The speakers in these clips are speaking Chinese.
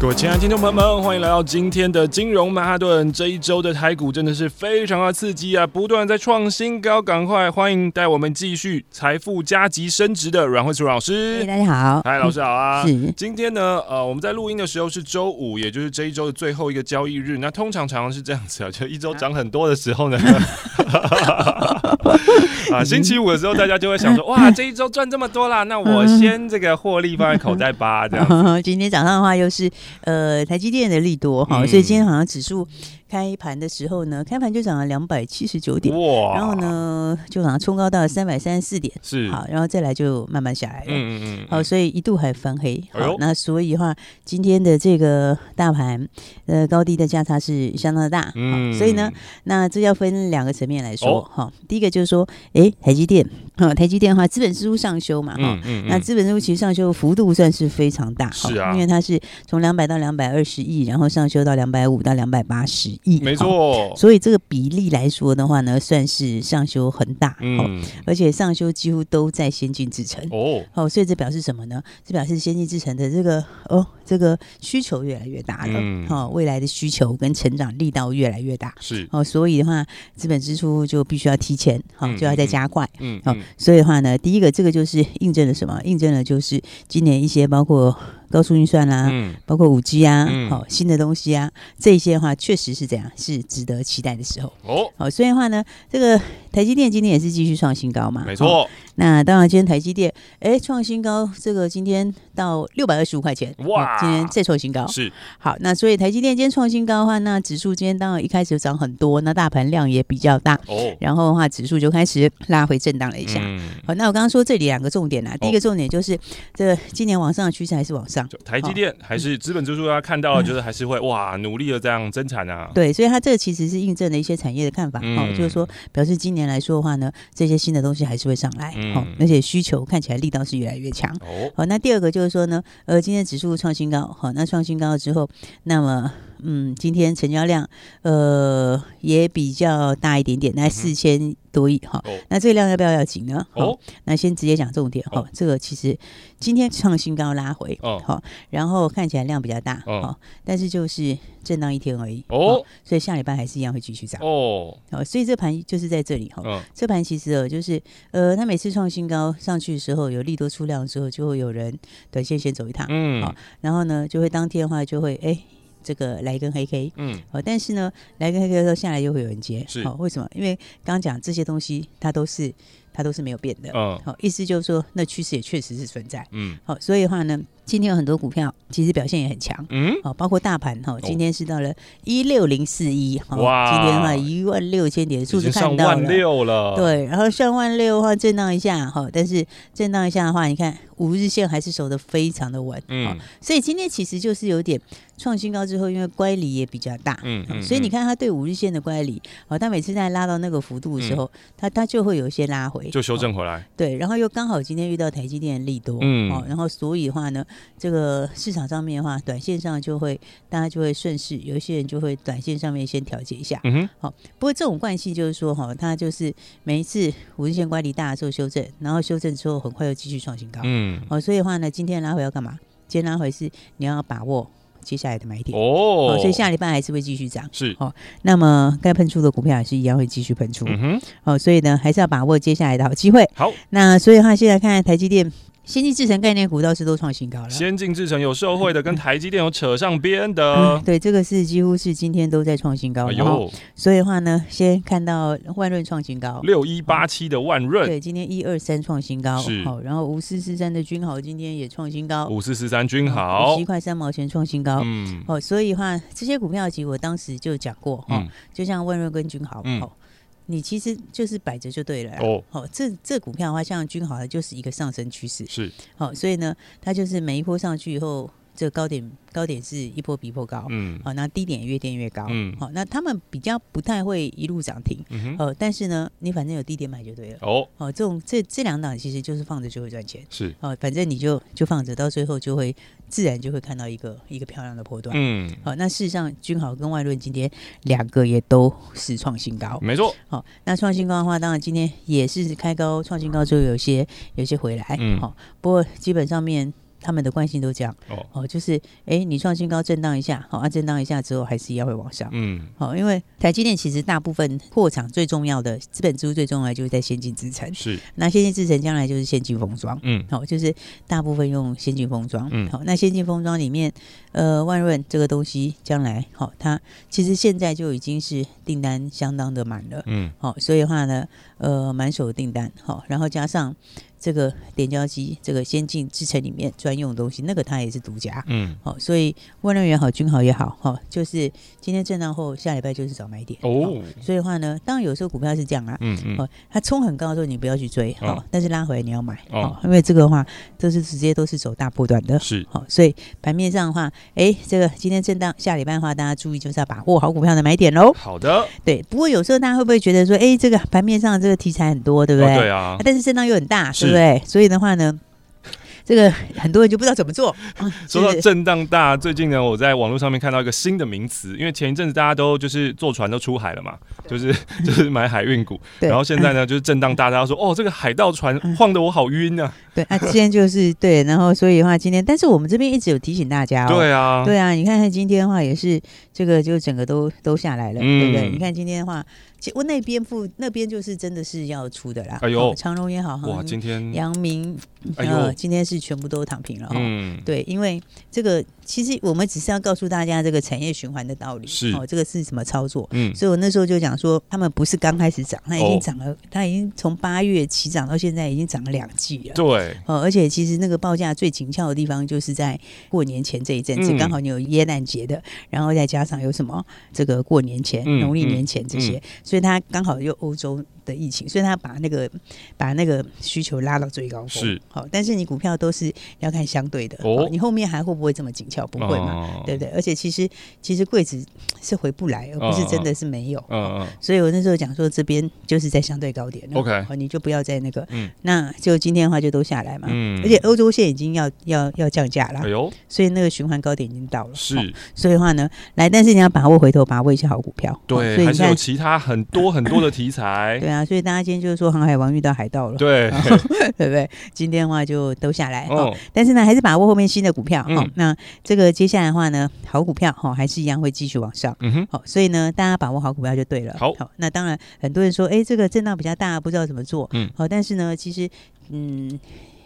各位亲爱的听众朋友们，欢迎来到今天的金融曼哈顿。这一周的台股真的是非常的刺激啊，不断在创新高。赶快欢迎带我们继续财富加急升值的阮慧楚老师。大家好，嗨，老师好啊。是。今天呢，呃，我们在录音的时候是周五，也就是这一周的最后一个交易日。那通常常常是这样子啊，就一周涨很多的时候呢，啊，星期五的时候大家就会想说，哇，这一周赚这么多啦，那我先这个获利放在口袋吧，这样。今天早上的话又是。呃，台积电的利多哈，所以今天好像指数。开盘的时候呢，开盘就涨了两百七十九点，哇！然后呢，就好像冲高到三百三十四点，是。好，然后再来就慢慢下来了，嗯嗯嗯，好，所以一度还翻黑，好，哎、那所以的话，今天的这个大盘呃高低的价差是相当的大，嗯，所以呢，那这要分两个层面来说，哈、哦，第一个就是说，哎，台积电，哈，台积电的话，资本支出上修嘛，哈、嗯嗯。嗯，那资本支出其实上修幅度算是非常大，是啊，因为它是从两百到两百二十亿，然后上修到两百五到两百八十。没错，所以这个比例来说的话呢，算是上修很大，嗯，而且上修几乎都在先进制程，哦，哦，所以这表示什么呢？这表示先进制程的这个哦，这个需求越来越大了，嗯，哦，未来的需求跟成长力道越来越大，是，哦，所以的话，资本支出就必须要提前，好，就要再加快，嗯，好，所以的话呢，第一个这个就是印证了什么？印证了就是今年一些包括。高速运算啦、啊嗯，包括五 G 啊，好、嗯、新的东西啊，这些的话确实是这样，是值得期待的时候。哦，好，所以的话呢，这个台积电今天也是继续创新高嘛，没错。那当然，今天台积电哎创新高，这个今天到六百二十五块钱，哇，今天再创新高。是，好，那所以台积电今天创新高的话，那指数今天当然一开始就涨很多，那大盘量也比较大，哦，然后的话指数就开始拉回震荡了一下。嗯、好，那我刚刚说这里两个重点啊，第一个重点就是、哦、这个今年往上的趋势还是往上。台积电还是资本支出，他看到了，就是还是会、嗯、哇努力的这样增产啊。对，所以它这个其实是印证了一些产业的看法，好、嗯，就是说表示今年来说的话呢，这些新的东西还是会上来，好、嗯，而且需求看起来力道是越来越强。哦，好，那第二个就是说呢，呃，今天指数创新高，好，那创新高了之后，那么。嗯，今天成交量呃也比较大一点点，那四千多亿哈、哦。那这个量要不要要紧呢？哦，那先直接讲重点哈、哦。这个其实今天创新高拉回哦，好，然后看起来量比较大哦，但是就是震荡一天而已哦，所以下礼拜还是一样会继续涨。哦。好，所以这盘就是在这里哈、哦。这盘其实呃就是呃，它每次创新高上去的时候，有利多出量之后，就会有人短线先走一趟，嗯，好，然后呢就会当天的话就会哎。这个来一根黑 K，嗯，哦，但是呢，来一根黑 K 的时候下来又会有人接，是，好、哦，为什么？因为刚刚讲这些东西，它都是它都是没有变的，嗯，好、哦，意思就是说，那趋势也确实是存在，嗯，好、哦，所以的话呢。今天有很多股票，其实表现也很强，嗯，好，包括大盘哈，今天是到了一六零四一，哇，今天的话一万六千点数字看到了，上万六了，对，然后上万六的话震荡一下哈，但是震荡一下的话，你看五日线还是守得非常的稳，嗯，所以今天其实就是有点创新高之后，因为乖离也比较大，嗯，所以你看它对五日线的乖离，哦，它每次在拉到那个幅度的时候，嗯、它它就会有一些拉回，就修正回来，对，然后又刚好今天遇到台积电的利多，嗯，哦，然后所以的话呢。这个市场上面的话，短线上就会大家就会顺势，有一些人就会短线上面先调节一下。嗯哼，好。不过这种惯性就是说，哈，它就是每一次五日线乖离大的时候修正，然后修正之后很快又继续创新高。嗯，哦，所以的话呢，今天拉回要干嘛？今天拉回是你要把握接下来的买点哦。所以下礼拜还是会继续涨。是，哦。那么该喷出的股票也是一样会继续喷出。嗯哼，好，所以呢，还是要把握接下来的好机会。好，那所以的话，现在看台积电。先进制程概念股倒是都创新高了。先进制程有受惠的，跟 台积电有扯上边的、嗯。对，这个是几乎是今天都在创新高。有、哎，所以的话呢，先看到万润创新高，六一八七的万润、嗯。对，今天一二三创新高。是。好，然后五四四三的君豪今天也创新高。五四四三君豪，七块三毛钱创新高。嗯。哦，所以的话这些股票其实我当时就讲过，哈、嗯，就像万润跟君豪，嗯。你其实就是摆着就对了哦。好，这这股票的话，像君豪的就是一个上升趋势。是。好，所以呢，它就是每一波上去以后，这个高点高点是一波比一波高，嗯，好，那低点也越垫越高，嗯，好，那他们比较不太会一路涨停，嗯哼，呃，但是呢，你反正有低点买就对了，哦，哦，这种这这两档其实就是放着就会赚钱，是，哦，反正你就就放着，到最后就会自然就会看到一个一个漂亮的波段，嗯，好，那事实上君豪跟外论今天两个也都是创新高，没错，好，那创新高的话，当然今天也是开高创新高之后有些有些回来，嗯，好，不过基本上面。他们的惯性都这样。哦，哦，就是哎，你创新高震荡一下，好啊，震荡一下之后还是一样会往上，嗯，好，因为台积电其实大部分扩厂最重要的资本支出最重要的就是在先进制程，是，那先进制程将来就是先进封装，嗯，好，就是大部分用先进封装，嗯，好，那先进封装里面，呃，万润这个东西将来，好，它其实现在就已经是订单相当的满了，嗯，好，所以的话呢，呃，满手订单，好，然后加上。这个点胶机，这个先进制程里面专用的东西，那个它也是独家，嗯，好、哦，所以万润也好，君豪也好，哈、哦，就是今天震荡后，下礼拜就是找买点。哦，哦。所以的话呢，当然有时候股票是这样啊，嗯嗯，哦，它冲很高的时候你不要去追，哦，哦但是拉回来你要买，哦，哦因为这个的话都是直接都是走大波段的，是，好、哦，所以盘面上的话，哎，这个今天震荡，下礼拜的话，大家注意就是要把握好股票的买点喽。好的，对，不过有时候大家会不会觉得说，哎，这个盘面上这个题材很多，对不对？哦、对啊，但是震荡又很大。对不对？所以的话呢，这个很多人就不知道怎么做。说到震荡大，最近呢，我在网络上面看到一个新的名词，因为前一阵子大家都就是坐船都出海了嘛，就是 就是买海运股，然后现在呢就是震荡大，大家说哦，这个海盗船晃得我好晕啊。对啊，今天就是对，然后所以的话，今天但是我们这边一直有提醒大家哦，对啊，对啊，你看看今天的话也是这个就整个都都下来了，对不对？你看今天的话。其实我那边附那边就是真的是要出的啦。哎呦，长荣也好，哇，今天阳明呃，今天是全部都躺平了哈。嗯，对，因为这个其实我们只是要告诉大家这个产业循环的道理。是哦，这个是什么操作？嗯，所以我那时候就讲说，他们不是刚开始涨，它已经涨了，它已经从八月起涨到现在，已经涨了两季了。对，哦，而且其实那个报价最紧俏的地方，就是在过年前这一阵子，刚好你有耶诞节的，然后再加上有什么这个过年前、农历年前这些。所以它刚好又欧洲的疫情，所以他把那个把那个需求拉到最高峰。是好，但是你股票都是要看相对的。哦，你后面还会不会这么紧俏？不会嘛，哦、对不对？而且其实其实柜子是回不来，而不是真的是没有。嗯嗯。所以我那时候讲说，这边就是在相对高点。OK，你就不要在那个。嗯。那就今天的话就都下来嘛。嗯。而且欧洲线已经要要要降价了。哎呦。所以那个循环高点已经到了。是。所以的话呢，来，但是你要把握回头，把握一些好股票。对。所以还是有其他很多很多的题材。对啊，所以大家今天就是说航海王遇到海盗了，对，对不对？今天的话就都下来哦，但是呢，还是把握后面新的股票哦。那这个接下来的话呢，好股票哈，还是一样会继续往上。嗯哼，好，所以呢，大家把握好股票就对了。好，那当然很多人说，哎，这个震荡比较大，不知道怎么做。嗯，好，但是呢，其实嗯，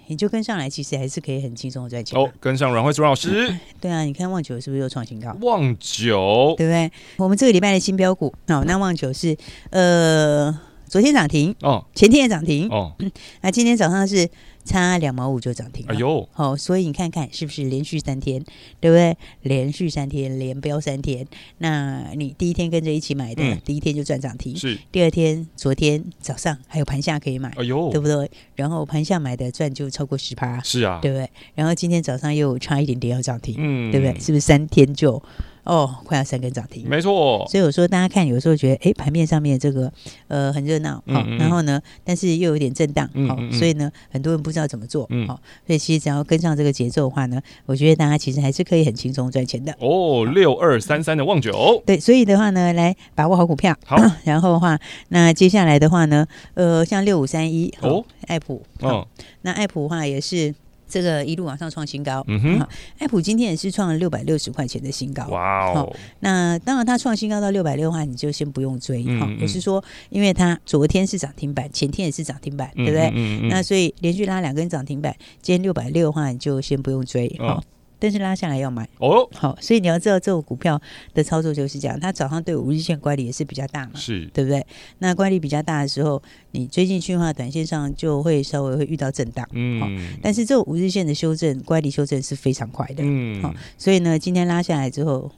你就跟上来，其实还是可以很轻松的赚钱。哦，跟上阮慧珠老师。对啊，你看望九是不是又创新高？望九，对不对？我们这个礼拜的新标股，好，那望九是呃。昨天涨停哦，前天也涨停哦，那今天早上是差两毛五就涨停了。哎呦，好，所以你看看是不是连续三天，对不对？连续三天连标三天，那你第一天跟着一起买的，第一天就赚涨停。是，第二天昨天早上还有盘下可以买，哎呦，对不对？然后盘下买的赚就超过十趴，是啊，对不对？然后今天早上又差一点点要涨停，嗯，对不对？是不是三天就？哦，快要三根涨停，没错。所以我说，大家看，有时候觉得，哎，盘面上面这个呃很热闹，好、哦，然后呢，但是又有点震荡，好、所以呢，很多人不知道怎么做，好、嗯。哦，所以其实只要跟上这个节奏的话呢，我觉得大家其实还是可以很轻松赚钱的。哦，六二三三的旺九，对，所以的话呢，来把握好股票，好，然后的话，那接下来的话呢，呃，像六五三一哦，爱普，哦，那爱普的话也是。这个一路往上创新高，嗯哼，爱普今天也是创了六百六十块钱的新高，哇哦！那当然，它创新高到六百六的话，你就先不用追哈。我是说，因为它昨天是涨停板，前天也是涨停板，对不对？那所以连续拉两根涨停板，今天六百六的话，你就先不用追哈。但是拉下来要买。哦，好，所以你要知道这个股票的操作就是这样，它早上对五日线乖离也是比较大嘛，是。对不对？那乖离比较大的时候，你追进去的话，短线上就会稍微会遇到震荡，嗯，但是这五日线的修正乖离修正是非常快的，嗯，好，所以呢，今天拉下来之后，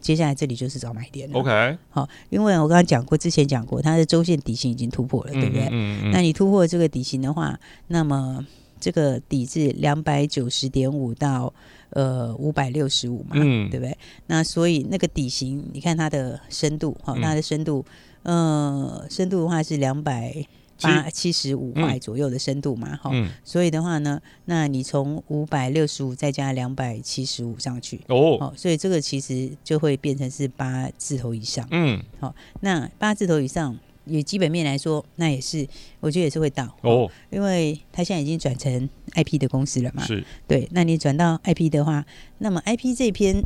接下来这里就是找买点了，OK，好，因为我刚刚讲过，之前讲过，它的周线底型已经突破了，对不对？嗯，那你突破这个底型的话，那么。这个底是两百九十点五到呃五百六十五嘛，嗯，对不对？那所以那个底型，你看它的深度，好、哦，它的深度，呃，深度的话是两百八七十五块左右的深度嘛，哈、嗯。哦，所以的话呢，那你从五百六十五再加两百七十五上去，哦，哦，所以这个其实就会变成是八字头以上，嗯，好、哦，那八字头以上。以基本面来说，那也是，我觉得也是会到哦，因为它现在已经转成 IP 的公司了嘛，是，对，那你转到 IP 的话，那么 IP 这边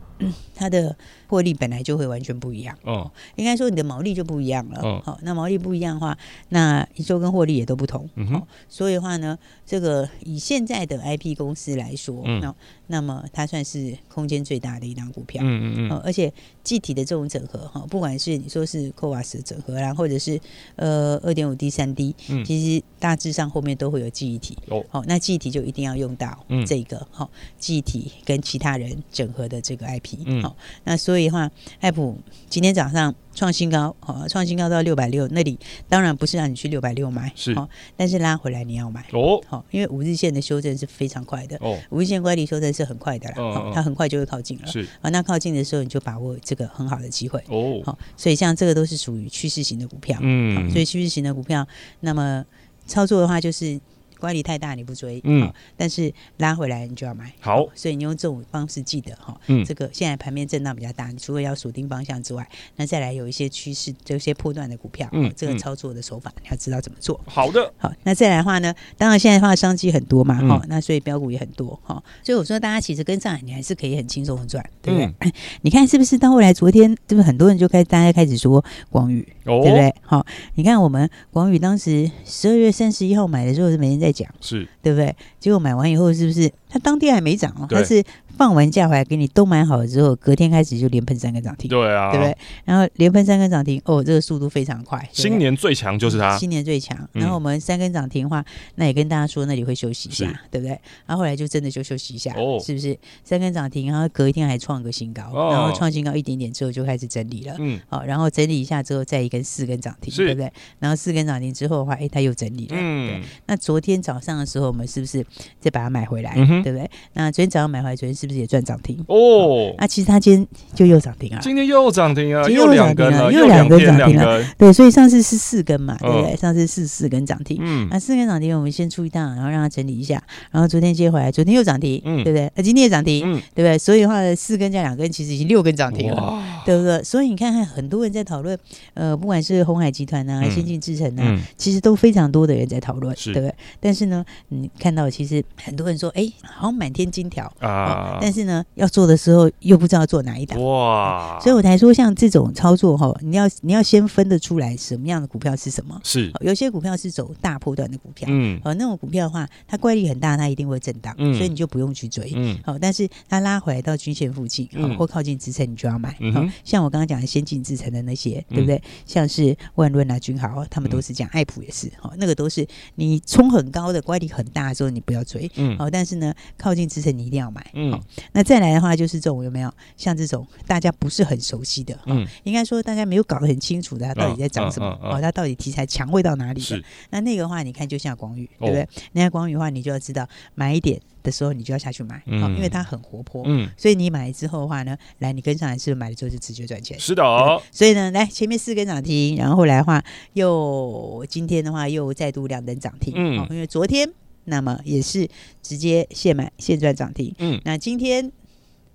它的获利本来就会完全不一样。哦，应该说你的毛利就不一样了，哦，好，那毛利不一样的话，那营收跟获利也都不同，嗯哼，所以的话呢，这个以现在的 IP 公司来说，那那么它算是空间最大的一档股票，嗯嗯嗯，而且具体的这种整合哈，不管是你说是 CoWoS 的整合啦，或者是呃，二点五 D、三 D，其实大致上后面都会有记忆体。哦，好，那记忆体就一定要用到这个好记忆体跟其他人整合的这个 IP。好，那所以的话，艾普今天早上。创新高，好，创新高到六百六，那里当然不是让你去六百六买，是，哦但是拉回来你要买。哦，好，因为五日线的修正是非常快的，哦，五日线乖离修正是很快的啦，哦，它很快就会靠近了，是，啊，那靠近的时候你就把握这个很好的机会，哦，好，所以像这个都是属于趋势型的股票，嗯，所以趋势型的股票，那么操作的话就是。乖离太大你不追，嗯，但是拉回来你就要买，好，所以你用这种方式记得哈，嗯，这个现在盘面震荡比较大，你除了要锁定方向之外，那再来有一些趋势，这些破段的股票，嗯，这个操作的手法你要知道怎么做，好的，好，那再来的话呢，当然现在的话商机很多嘛，哈，那所以标股也很多，哈，所以我说大家其实跟上来，你还是可以很轻松的赚，对不对？你看是不是到后来昨天，对不对？很多人就开大家开始说广宇，对不对？好，你看我们广宇当时十二月三十一号买的时候是每天在讲，是对不对？结果买完以后，是不是它当天还没涨哦？它是。放完假回来给你都买好了之后，隔天开始就连喷三根涨停，对啊，对不对？然后连喷三根涨停，哦，这个速度非常快。新年最强就是它，新年最强。然后我们三根涨停的话，那也跟大家说那里会休息一下，对不对？然后后来就真的就休息一下，哦，是不是？三根涨停，然后隔一天还创个新高，然后创新高一点点之后就开始整理了，嗯，好，然后整理一下之后再一根四根涨停，对不对？然后四根涨停之后的话，哎，它又整理了，嗯，那昨天早上的时候，我们是不是再把它买回来，对不对？那昨天早上买回来，昨天是不是也赚涨停？哦，那其实它今天就又涨停啊！今天又涨停啊！又两根了，又两根涨停了。对，所以上次是四根嘛，对不对？上次是四根涨停。嗯，那四根涨停，我们先出一档，然后让它整理一下，然后昨天接回来，昨天又涨停，对不对？那今天也涨停，对不对？所以的话，四根加两根，其实已经六根涨停了，对不对？所以你看看，很多人在讨论，呃，不管是鸿海集团呐、先进制程呐，其实都非常多的人在讨论，对不对？但是呢，你看到其实很多人说，哎，好像满天金条啊，但是呢，要做的时候又不知道做哪一档。哇，所以我才说像这种操作哈，你要你要先分得出来什么样的股票是什么。是。有些股票是走大波段的股票，嗯，好，那种股票的话，它乖离很大，它一定会震荡，嗯，所以你就不用去追，嗯，好，但是它拉回来到均线附近，嗯，或靠近支撑，你就要买，嗯，像我刚刚讲的先进制成的那些，对不对？像是万润啊、君豪，他们都是这样，爱普也是，哦，那个都是你冲很高的乖离很大的时候，你不要追，嗯，好，但是呢，靠近支撑你一定要买，嗯，哦，那再来的话就是这种有没有像这种大家不是很熟悉的，嗯，应该说大家没有搞得很清楚的，它到底在涨什么？哦，它到底题材强会到哪里的？是那那个的话，你看就像广宇，对不对？你看广宇的话，你就要知道买一点的时候，你就要下去买，嗯，因为它很活泼，嗯，所以你买了之后的话呢，来你跟上来是不是买了之后就直接赚钱？是的，所以呢，来前面四根涨停，然后后来的话又今天的话又再度两根涨停，嗯，因为昨天那么也是直接现买现赚涨停，嗯，那今天。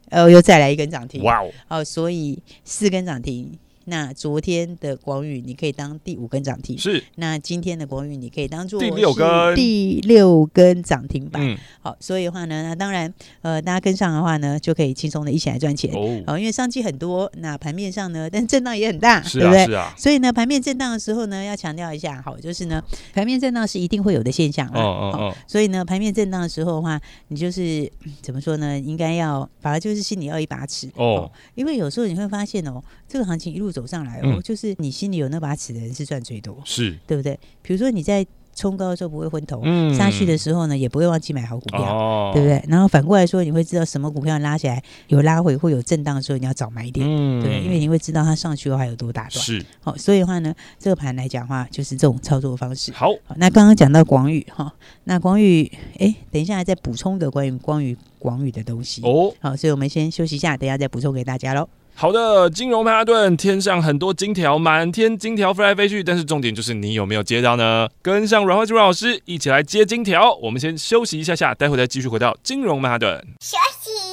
呃，又再来一根涨停，哇哦！好，所以四根涨停。那昨天的广宇，你可以当第五根涨停。是。那今天的广宇，你可以当做第六根第六根涨停板。嗯。好，所以的话呢，那当然，呃，大家跟上的话呢，就可以轻松的一起来赚钱。哦。好，因为商机很多，那盘面上呢，但震荡也很大，是啊、对不对？是啊。所以呢，盘面震荡的时候呢，要强调一下，好，就是呢，盘面震荡是一定会有的现象啊。哦哦哦。所以呢，盘面震荡的时候的话，你就是怎么说呢？应该要，反而就是心里要一把尺。哦。因为有时候你会发现哦，这个行情一路。走上来哦，就是你心里有那把尺的人是赚最多，是对不对？比如说你在冲高的时候不会昏头，嗯，下去的时候呢也不会忘记买好股票，哦，对不对？然后反过来说，你会知道什么股票拉起来有拉回或有震荡的时候，你要早买点，嗯，对，因为你会知道它上去的话有多大段。是，好，所以的话呢，这个盘来讲的话，就是这种操作方式。好，好，那刚刚讲到广宇哈，那广宇，哎，等一下再补充一个关于关于广宇的东西哦。好，所以我们先休息一下，等一下再补充给大家喽。好的，金融曼哈顿，天上很多金条，满天金条飞来飞去，但是重点就是你有没有接到呢？跟上阮慧珠老师一起来接金条。我们先休息一下下，待会再继续回到金融曼哈顿。休息，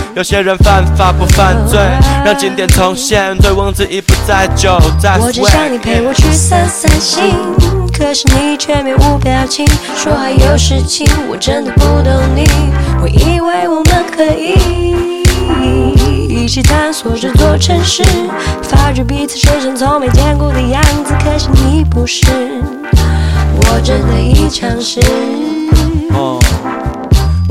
有些人犯法不犯罪，让经典重现，醉翁之意不在酒。我只想你陪我去散散心，可是你却面无表情，说还有事情，我真的不懂你。我以为我们可以一起探索这座城市，发觉彼此身上从没见过的样子，可是你不是，我真的已尝试。Oh.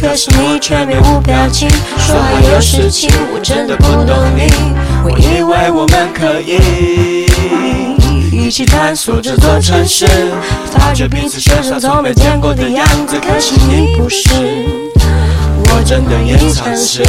可是你却面无表情，说还有事情，我真的不懂你。我以为我们可以一起探索这座城市，发觉彼此身上从没见过的样子。可是你不是，我真的已尝试。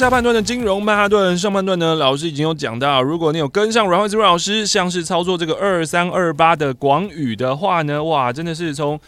下半段的金融曼哈顿，上半段呢，老师已经有讲到，如果你有跟上阮慧芝老师，像是操作这个二三二八的广宇的话呢，哇，真的是从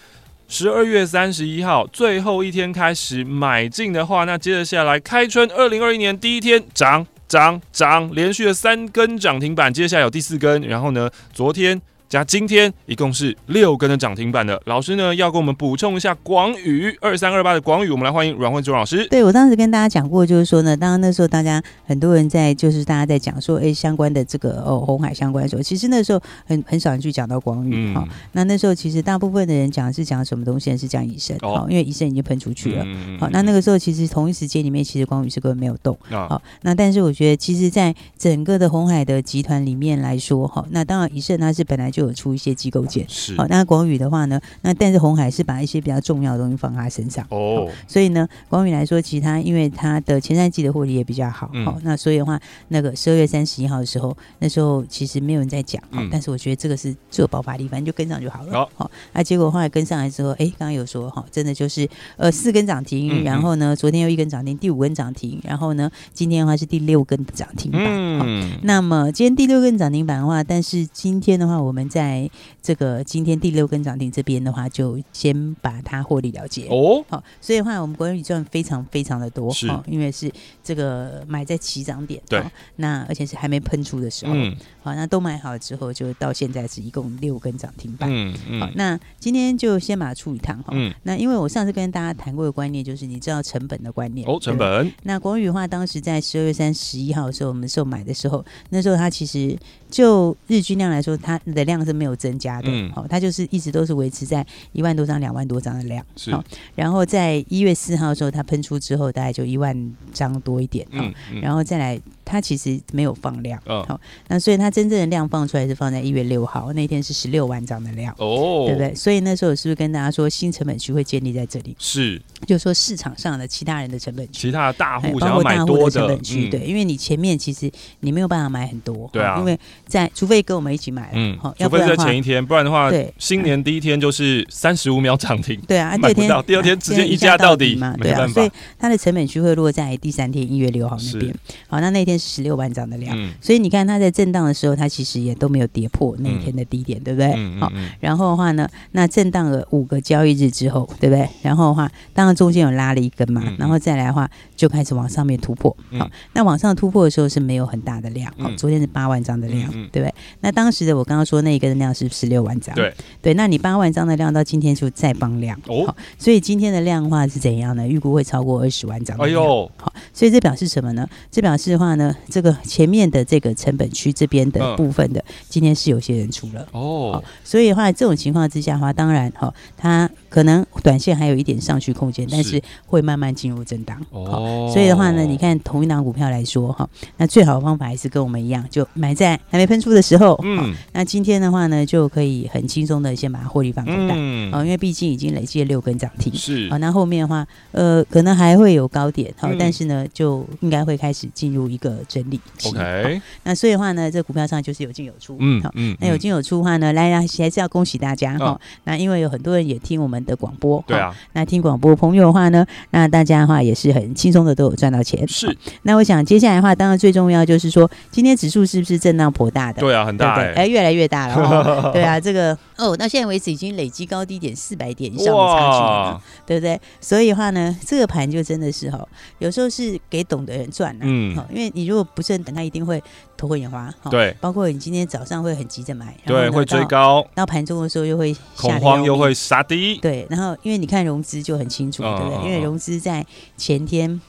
十二月三十一号最后一天开始买进的话，那接着下来开春二零二一年第一天涨涨涨，连续的三根涨停板，接下来有第四根，然后呢，昨天。加今天一共是六根的涨停板的，老师呢要跟我们补充一下广宇二三二八的广宇，我们来欢迎阮慧珠老师。对，我当时跟大家讲过，就是说呢，当然那时候大家很多人在，就是大家在讲说，哎，相关的这个哦，红海相关的时候，其实那时候很很少人去讲到广宇哈。那那时候其实大部分的人讲是讲什么东西？是讲以盛哦，因为以盛已经喷出去了。好，那那个时候其实同一时间里面，其实广宇是根本没有动。好，那但是我觉得，其实，在整个的红海的集团里面来说，哈，那当然以盛它是本来就。有出一些机构件，是好。那广宇的话呢，那但是红海是把一些比较重要的东西放在他身上哦。所以呢，广宇来说，其他因为他的前三季的获利也比较好，好。那所以的话，那个十二月三十一号的时候，那时候其实没有人在讲，嗯。但是我觉得这个是最有爆发力，反正就跟上就好了。好，那结果后来跟上来之后，哎，刚刚有说哈，真的就是呃四根涨停，然后呢，昨天又一根涨停，第五根涨停，然后呢，今天的话是第六根涨停板。嗯。那么今天第六根涨停板的话，但是今天的话，我们在这个今天第六根涨停这边的话，就先把它获利了结。哦。好，所以的话，我们国元赚非常非常的多，是，因为是这个买在起涨点，对，那而且是还没喷出的时候，嗯，好，那都买好了之后，就到现在是一共六根涨停板，嗯嗯，好，那今天就先把它处理一趟哈，嗯，那因为我上次跟大家谈过的观念，就是你知道成本的观念哦，成本。那国宇的话，当时在十二月三十一号的时候，我们售买的时候，那时候它其实就日均量来说，它的量是没有。增加的，好、嗯，它就是一直都是维持在一万多张、两万多张的量，好，然后在一月四号的时候，它喷出之后，大概就一万张多一点，嗯，嗯，然后再来。它其实没有放量，好、哦，那所以它真正的量放出来是放在一月六号那天是十六万张的量，哦，对不对？所以那时候我是不是跟大家说新成本区会建立在这里？是，就说市场上的其他人的成本区，其他的大户想要买多的，包括大户的成本区，嗯、对，因为你前面其实你没有办法买很多，对啊，因为在除非跟我们一起买，嗯，好，除非在前一天，不然的话，对，新年第一天就是三十五秒涨停，对啊，买不到，第二天直接一价到底嘛，对啊，所以它的成本区会落在第三天一月六号那边，好，那那天是十六万张的。嗯、所以你看它在震荡的时候，它其实也都没有跌破那一天的低点，嗯、对不对？嗯、好，然后的话呢，那震荡了五个交易日之后，对不对？然后的话，当然中间有拉了一根嘛，嗯、然后再来的话就开始往上面突破。好，那往上突破的时候是没有很大的量，好，昨天是八万张的量，嗯、对不对？那当时的我刚刚说那一根的量是十六万张，对对。那你八万张的量到今天就再帮量，哦，好，所以今天的量的话是怎样呢？预估会超过二十万张。哎呦，好，所以这表示什么呢？这表示的话呢，这个前。面的这个成本区这边的部分的，嗯、今天是有些人出了哦，所以的话这种情况之下的话，当然哈，它可能短线还有一点上去空间，但是会慢慢进入震荡哦。所以的话呢，你看同一档股票来说哈，那最好的方法还是跟我们一样，就买在还没喷出的时候。嗯，那今天的话呢，就可以很轻松的先把它获利放口袋嗯，因为毕竟已经累计了六根涨停是啊。那后面的话，呃，可能还会有高点好，但是呢，就应该会开始进入一个整理期。哎，那所以的话呢，这股票上就是有进有出，嗯，好，嗯，那有进有出的话呢，来来还是要恭喜大家哈。那因为有很多人也听我们的广播，对啊，那听广播朋友的话呢，那大家的话也是很轻松的都有赚到钱。是，那我想接下来的话，当然最重要就是说，今天指数是不是震荡颇大的？对啊，很大，哎，越来越大了。对啊，这个哦，到现在为止已经累积高低点四百点以上的差距了，对不对？所以的话呢，这个盘就真的是哈，有时候是给懂的人赚了，嗯，因为你如果不是很等，他一定会头昏眼花，对，包括你今天早上会很急着买，对，会追高，到盘中的时候又会恐慌，又会杀低，对，然后因为你看融资就很清楚，对不对？因为融资在前天，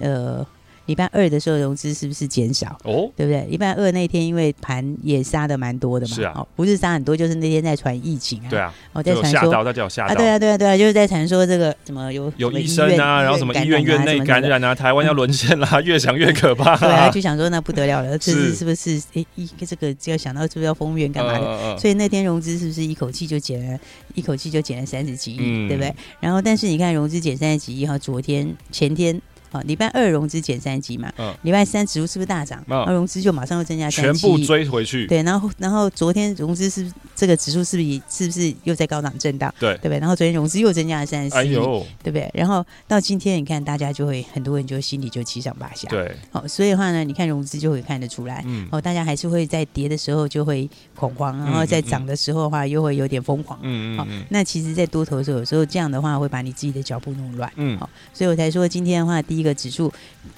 呃。礼拜二的时候融资是不是减少？哦，对不对？礼拜二那天因为盘也杀的蛮多的嘛，是啊，不是杀很多，就是那天在传疫情啊，对啊，我在传说，大家有吓到啊，对啊，对啊，对啊，就是在传说这个什么有有医生啊，然后什么医院院内感染啊，台湾要沦陷啦，越想越可怕，对啊，就想说那不得了了，这是是不是？哎，一这个就要想到是不是要封院干嘛的？所以那天融资是不是一口气就减了，一口气就减了三十几亿，对不对？然后但是你看融资减三十几亿，哈，昨天前天。好，礼拜二融资减三级嘛，嗯，礼拜三指数是不是大涨？那、嗯、融资就马上又增加三级，全部追回去。对，然后然后昨天融资是这个指数是不是是不是又在高档震荡？对，对不对？然后昨天融资又增加了三十哎呦，对不对？然后到今天你看大家就会很多人就心里就七上八下，对，好，所以的话呢，你看融资就会看得出来，嗯，哦，大家还是会在跌的时候就会恐慌，然后在涨的时候的话又会有点疯狂，嗯嗯，好，那其实，在多头的时候，有时候这样的话会把你自己的脚步弄乱，嗯，好，所以我才说今天的话，第一个指数。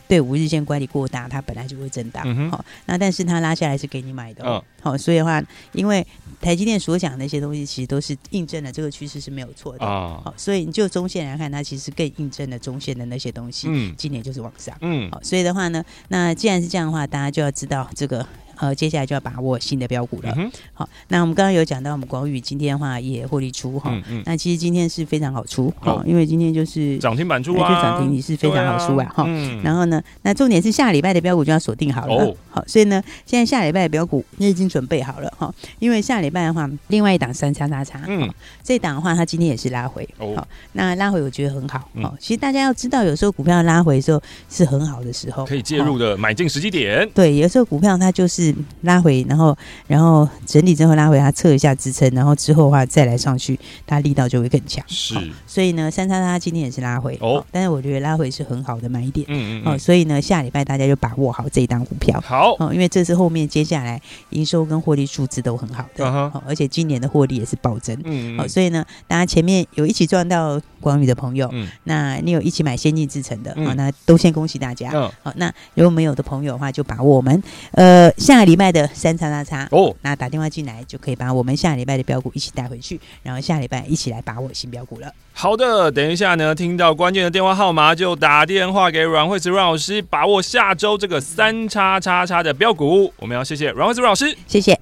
对五日线乖离过大，它本来就会震荡。好、嗯哦，那但是它拉下来是给你买的。好、哦哦，所以的话，因为台积电所讲的那些东西，其实都是印证了这个趋势是没有错的。哦，好，所以你就中线来看，它其实更印证了中线的那些东西。嗯，今年就是往上。嗯，好，所以的话呢，那既然是这样的话，大家就要知道这个。呃，接下来就要把握新的标股了。嗯、好，那我们刚刚有讲到，我们广宇今天的话也获利出哈、嗯嗯。那其实今天是非常好出，哈、哦，因为今天就是涨停板出啊，就涨停你是非常好出啊哈、嗯。然后呢，那重点是下礼拜的标股就要锁定好了。哦、好，所以呢，现在下礼拜的标股你已经准备好了哈。因为下礼拜的话，另外一档三叉叉叉，嗯，这档的话，它今天也是拉回。哦，好，那拉回我觉得很好。好、嗯，其实大家要知道，有时候股票拉回的时候是很好的时候，可以介入的买进时机点。对，有时候股票它就是拉回。然后，然后整理之后拉回，它测一下支撑，然后之后的话再来上去，它力道就会更强。是，所以呢，三叉叉今天也是拉回哦，但是我觉得拉回是很好的买点。嗯嗯，哦，所以呢，下礼拜大家就把握好这一档股票。好，哦，因为这是后面接下来营收跟获利数字都很好的，哦，而且今年的获利也是暴增。嗯嗯，哦，所以呢，大家前面有一起赚到广宇的朋友，嗯，那你有一起买先进制成的，嗯，那都先恭喜大家。嗯，好，那如果没有的朋友的话，就把握我们呃下个礼拜的三叉叉叉哦，那打电话进来就可以把我们下礼拜的标股一起带回去，然后下礼拜一起来把握新标股了。好的，等一下呢，听到关键的电话号码就打电话给阮慧慈阮老师，把握下周这个三叉叉叉的标股。我们要谢谢阮慧慈阮老师，谢谢。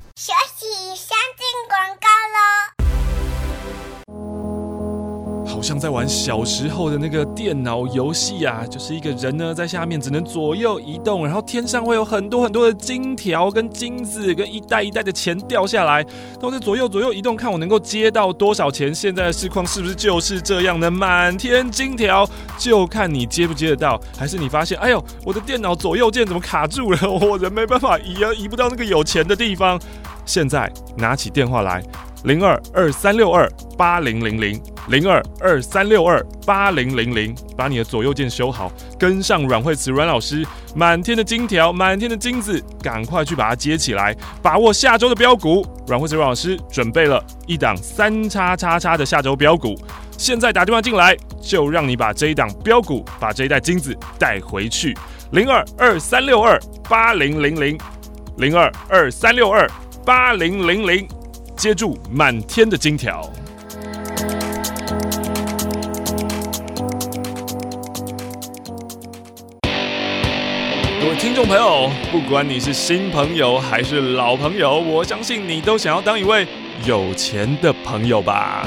像在玩小时候的那个电脑游戏啊，就是一个人呢在下面只能左右移动，然后天上会有很多很多的金条跟金子跟一袋一袋的钱掉下来，都在左右左右移动，看我能够接到多少钱。现在的市况是不是就是这样的？满天金条，就看你接不接得到，还是你发现，哎呦，我的电脑左右键怎么卡住了？我人没办法移啊，移不到那个有钱的地方。现在拿起电话来。零二二三六二八零零零零二二三六二八零零零，把你的左右键修好，跟上阮慧慈阮老师，满天的金条，满天的金子，赶快去把它接起来，把握下周的标股。阮慧慈阮老师准备了一档三叉叉叉的下周标股，现在打电话进来，就让你把这一档标股，把这一袋金子带回去。零二二三六二八零零零零二二三六二八零零零。接住满天的金条，各位听众朋友，不管你是新朋友还是老朋友，我相信你都想要当一位有钱的朋友吧。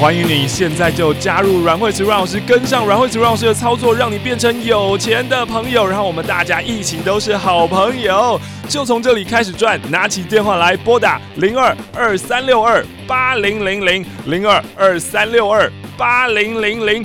欢迎你现在就加入阮慧慈阮老师，跟上阮慧慈阮老师的操作，让你变成有钱的朋友，然后我们大家一起都是好朋友，就从这里开始转。拿起电话来拨打零二二三六二八零零零零二二三六二八零零零。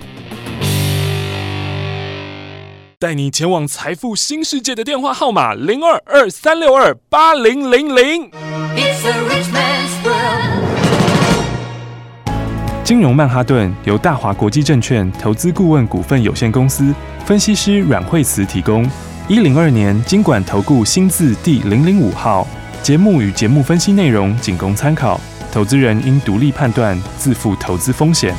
带你前往财富新世界的电话号码零二二三六二八零零零。金融曼哈顿由大华国际证券投资顾问股份有限公司分析师阮慧慈提供。一零二年金管投顾新字第零零五号。节目与节目分析内容仅供参考，投资人应独立判断，自负投资风险。